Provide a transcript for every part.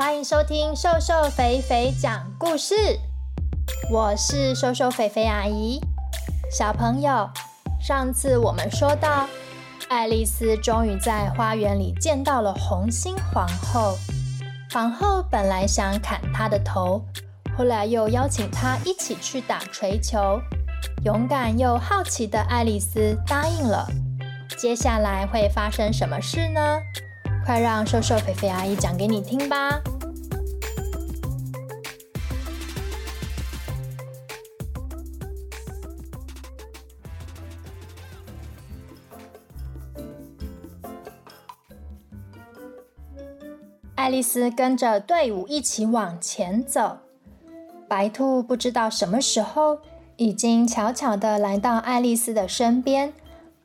欢迎收听瘦瘦肥肥讲故事，我是瘦瘦肥肥阿姨。小朋友，上次我们说到，爱丽丝终于在花园里见到了红心皇后。皇后本来想砍她的头，后来又邀请她一起去打槌球。勇敢又好奇的爱丽丝答应了。接下来会发生什么事呢？快让瘦瘦肥肥阿姨讲给你听吧。爱丽丝跟着队伍一起往前走，白兔不知道什么时候已经悄悄的来到爱丽丝的身边，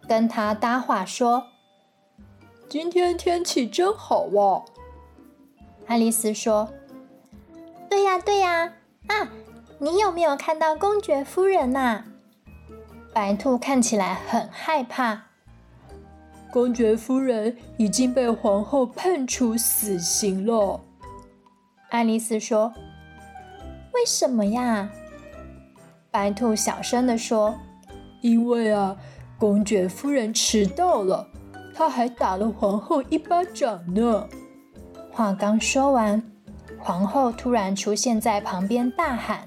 跟她搭话说。今天天气真好哇！爱丽丝说：“对呀，对呀，啊，你有没有看到公爵夫人呐？”白兔看起来很害怕。公爵夫人已经被皇后判处死刑了。爱丽丝说：“为什么呀？”白兔小声地说：“因为啊，公爵夫人迟到了。”他还打了皇后一巴掌呢。话刚说完，皇后突然出现在旁边，大喊：“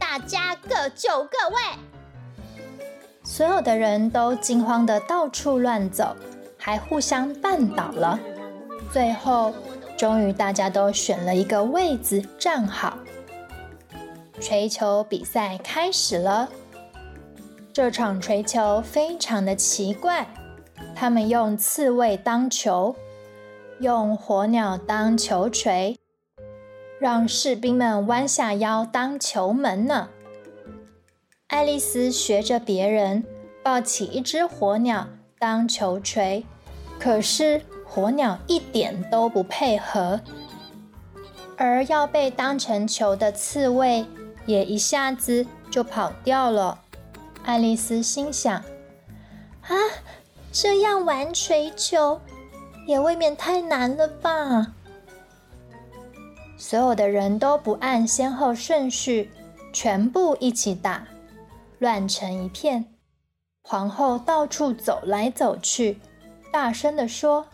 大家各就各位！”所有的人都惊慌的到处乱走，还互相绊倒了。最后，终于大家都选了一个位子站好。锤球比赛开始了。这场锤球非常的奇怪。他们用刺猬当球，用火鸟当球锤，让士兵们弯下腰当球门呢。爱丽丝学着别人抱起一只火鸟当球锤，可是火鸟一点都不配合，而要被当成球的刺猬也一下子就跑掉了。爱丽丝心想：啊。这样玩锤球也未免太难了吧？所有的人都不按先后顺序，全部一起打，乱成一片。皇后到处走来走去，大声地说：“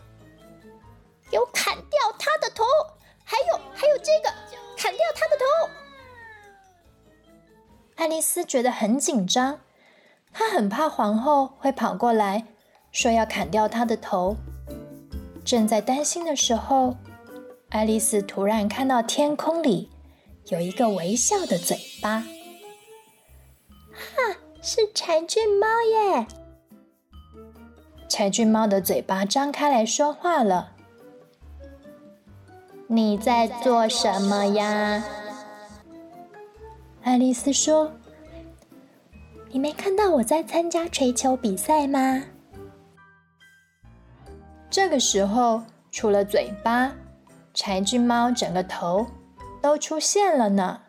给我砍掉他的头！还有，还有这个，砍掉他的头！”爱丽丝觉得很紧张，她很怕皇后会跑过来。说要砍掉他的头，正在担心的时候，爱丽丝突然看到天空里有一个微笑的嘴巴，哈，是柴郡猫耶！柴郡猫的嘴巴张开来说话了：“你在做什么呀？”爱丽丝说：“你没看到我在参加槌球比赛吗？”这个时候，除了嘴巴，柴郡猫整个头都出现了呢。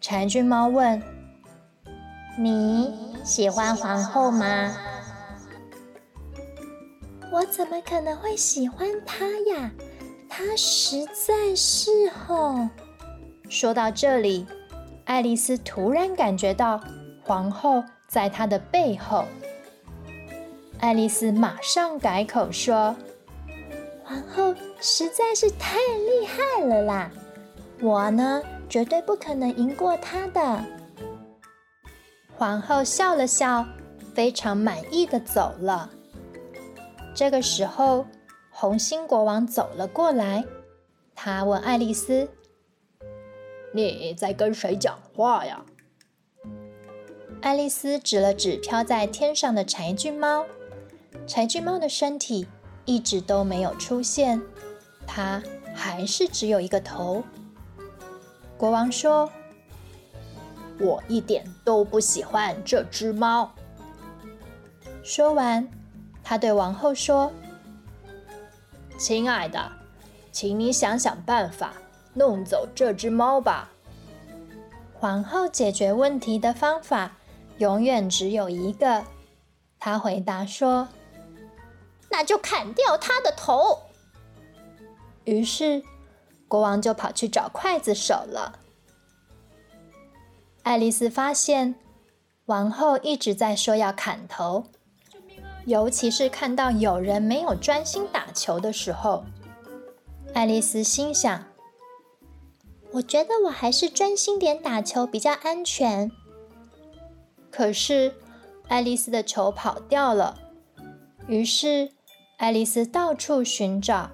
柴郡猫问：“你喜欢皇后吗？”“我怎么可能会喜欢她呀？她实在是……”吼。说到这里，爱丽丝突然感觉到皇后在她的背后。爱丽丝马上改口说：“皇后实在是太厉害了啦！我呢，绝对不可能赢过她的。”皇后笑了笑，非常满意的走了。这个时候，红心国王走了过来，他问爱丽丝：“你在跟谁讲话呀？”爱丽丝指了指飘在天上的柴郡猫。柴郡猫的身体一直都没有出现，它还是只有一个头。国王说：“我一点都不喜欢这只猫。”说完，他对王后说：“亲爱的，请你想想办法弄走这只猫吧。”皇后解决问题的方法永远只有一个，她回答说。那就砍掉他的头。于是国王就跑去找刽子手了。爱丽丝发现王后一直在说要砍头，尤其是看到有人没有专心打球的时候，爱丽丝心想：“我觉得我还是专心点打球比较安全。”可是爱丽丝的球跑掉了，于是爱丽丝到处寻找，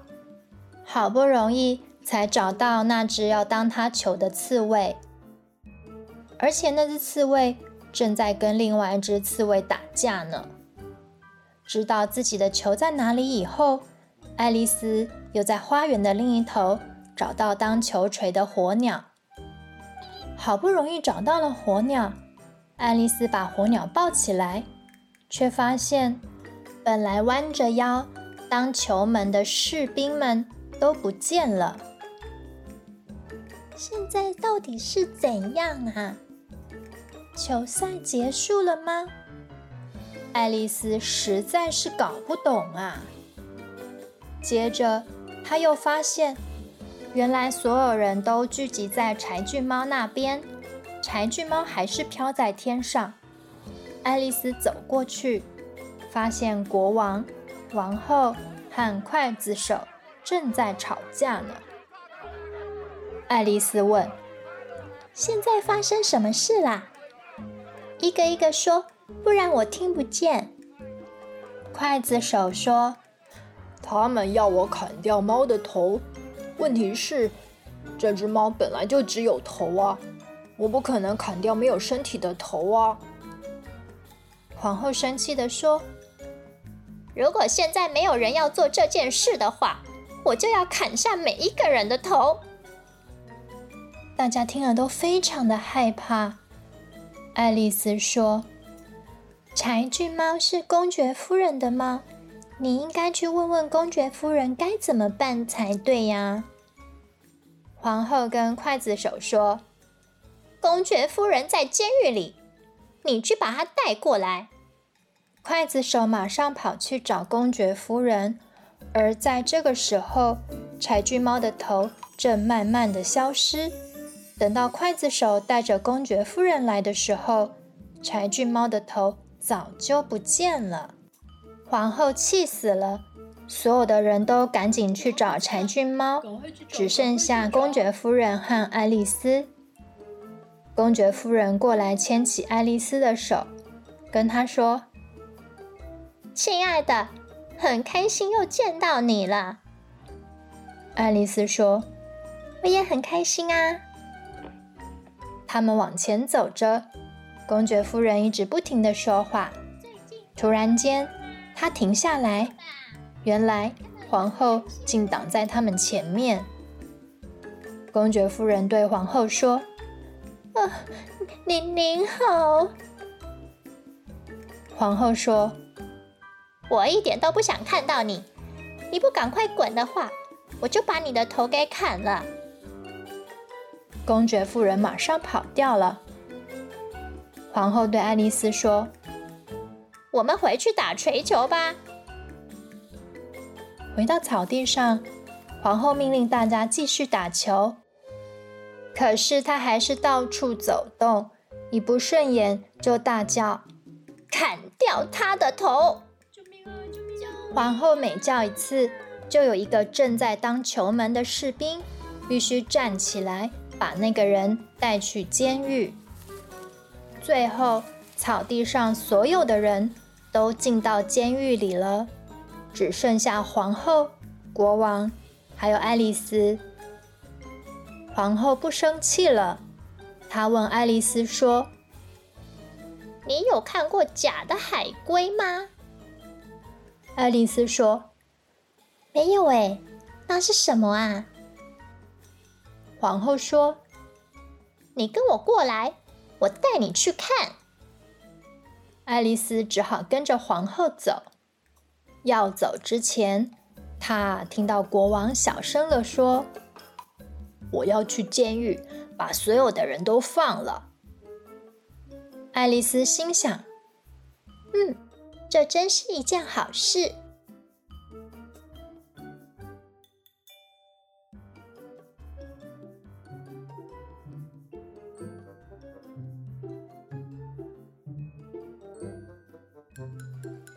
好不容易才找到那只要当她球的刺猬。而且那只刺猬正在跟另外一只刺猬打架呢。知道自己的球在哪里以后，爱丽丝又在花园的另一头找到当球锤的火鸟。好不容易找到了火鸟，爱丽丝把火鸟抱起来，却发现本来弯着腰当球门的士兵们都不见了。现在到底是怎样啊？球赛结束了吗？爱丽丝实在是搞不懂啊。接着，她又发现，原来所有人都聚集在柴郡猫那边，柴郡猫还是飘在天上。爱丽丝走过去，发现国王、王后和刽子手正在吵架呢。爱丽丝问：“现在发生什么事啦？”一个一个说，不然我听不见。刽子手说：“他们要我砍掉猫的头，问题是，这只猫本来就只有头啊，我不可能砍掉没有身体的头啊。”皇后生气地说：“如果现在没有人要做这件事的话，我就要砍下每一个人的头。”大家听了都非常的害怕。爱丽丝说：“柴郡猫是公爵夫人的猫，你应该去问问公爵夫人该怎么办才对呀。”皇后跟刽子手说：“公爵夫人在监狱里，你去把她带过来。”刽子手马上跑去找公爵夫人，而在这个时候，柴郡猫的头正慢慢的消失。等到刽子手带着公爵夫人来的时候，柴郡猫的头早就不见了。皇后气死了，所有的人都赶紧去找柴郡猫，只剩下公爵夫人和爱丽丝。公爵夫人过来牵起爱丽丝的手，跟她说：“亲爱的，很开心又见到你了。”爱丽丝说：“我也很开心啊。”他们往前走着，公爵夫人一直不停的说话。突然间，她停下来，原来皇后竟挡在他们前面。公爵夫人对皇后说：“啊，您您好。”皇后说：“我一点都不想看到你，你不赶快滚的话，我就把你的头给砍了。”公爵夫人马上跑掉了。皇后对爱丽丝说：“我们回去打锤球吧。”回到草地上，皇后命令大家继续打球。可是她还是到处走动，一不顺眼就大叫：“砍掉他的头！”皇后每叫一次，就有一个正在当球门的士兵必须站起来。把那个人带去监狱。最后，草地上所有的人都进到监狱里了，只剩下皇后、国王还有爱丽丝。皇后不生气了，她问爱丽丝说：“你有看过假的海龟吗？”爱丽丝说：“没有诶，那是什么啊？”皇后说：“你跟我过来，我带你去看。”爱丽丝只好跟着皇后走。要走之前，她听到国王小声地说：“我要去监狱，把所有的人都放了。”爱丽丝心想：“，这真是一件好事。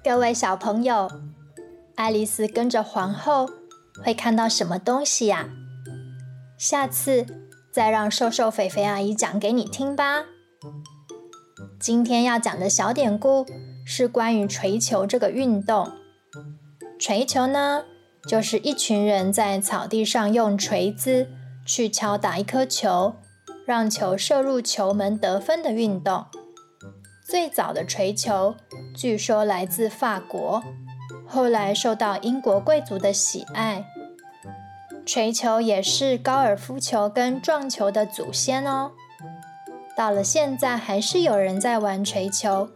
各位小朋友爱丽丝跟着皇后会看到什么东西呀？下次再让瘦瘦肥肥阿姨讲给你听吧。今天要讲的小典故是关于锤球这个运动。锤球呢，就是一群人在草地上用锤子去敲打一颗球，让球射入球门得分的运动。最早的锤球据说来自法国，后来受到英国贵族的喜爱。锤球也是高尔夫球跟撞球的祖先哦。到了现在，还是有人在玩锤球。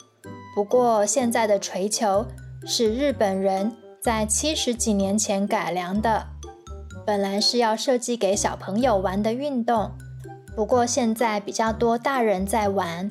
不过，现在的锤球是日本人在七十几年前改良的，本来是要设计给小朋友玩的运动。不过，现在比较多大人在玩。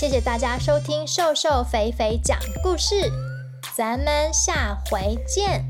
谢谢大家收听瘦瘦肥肥讲故事，咱们下回见。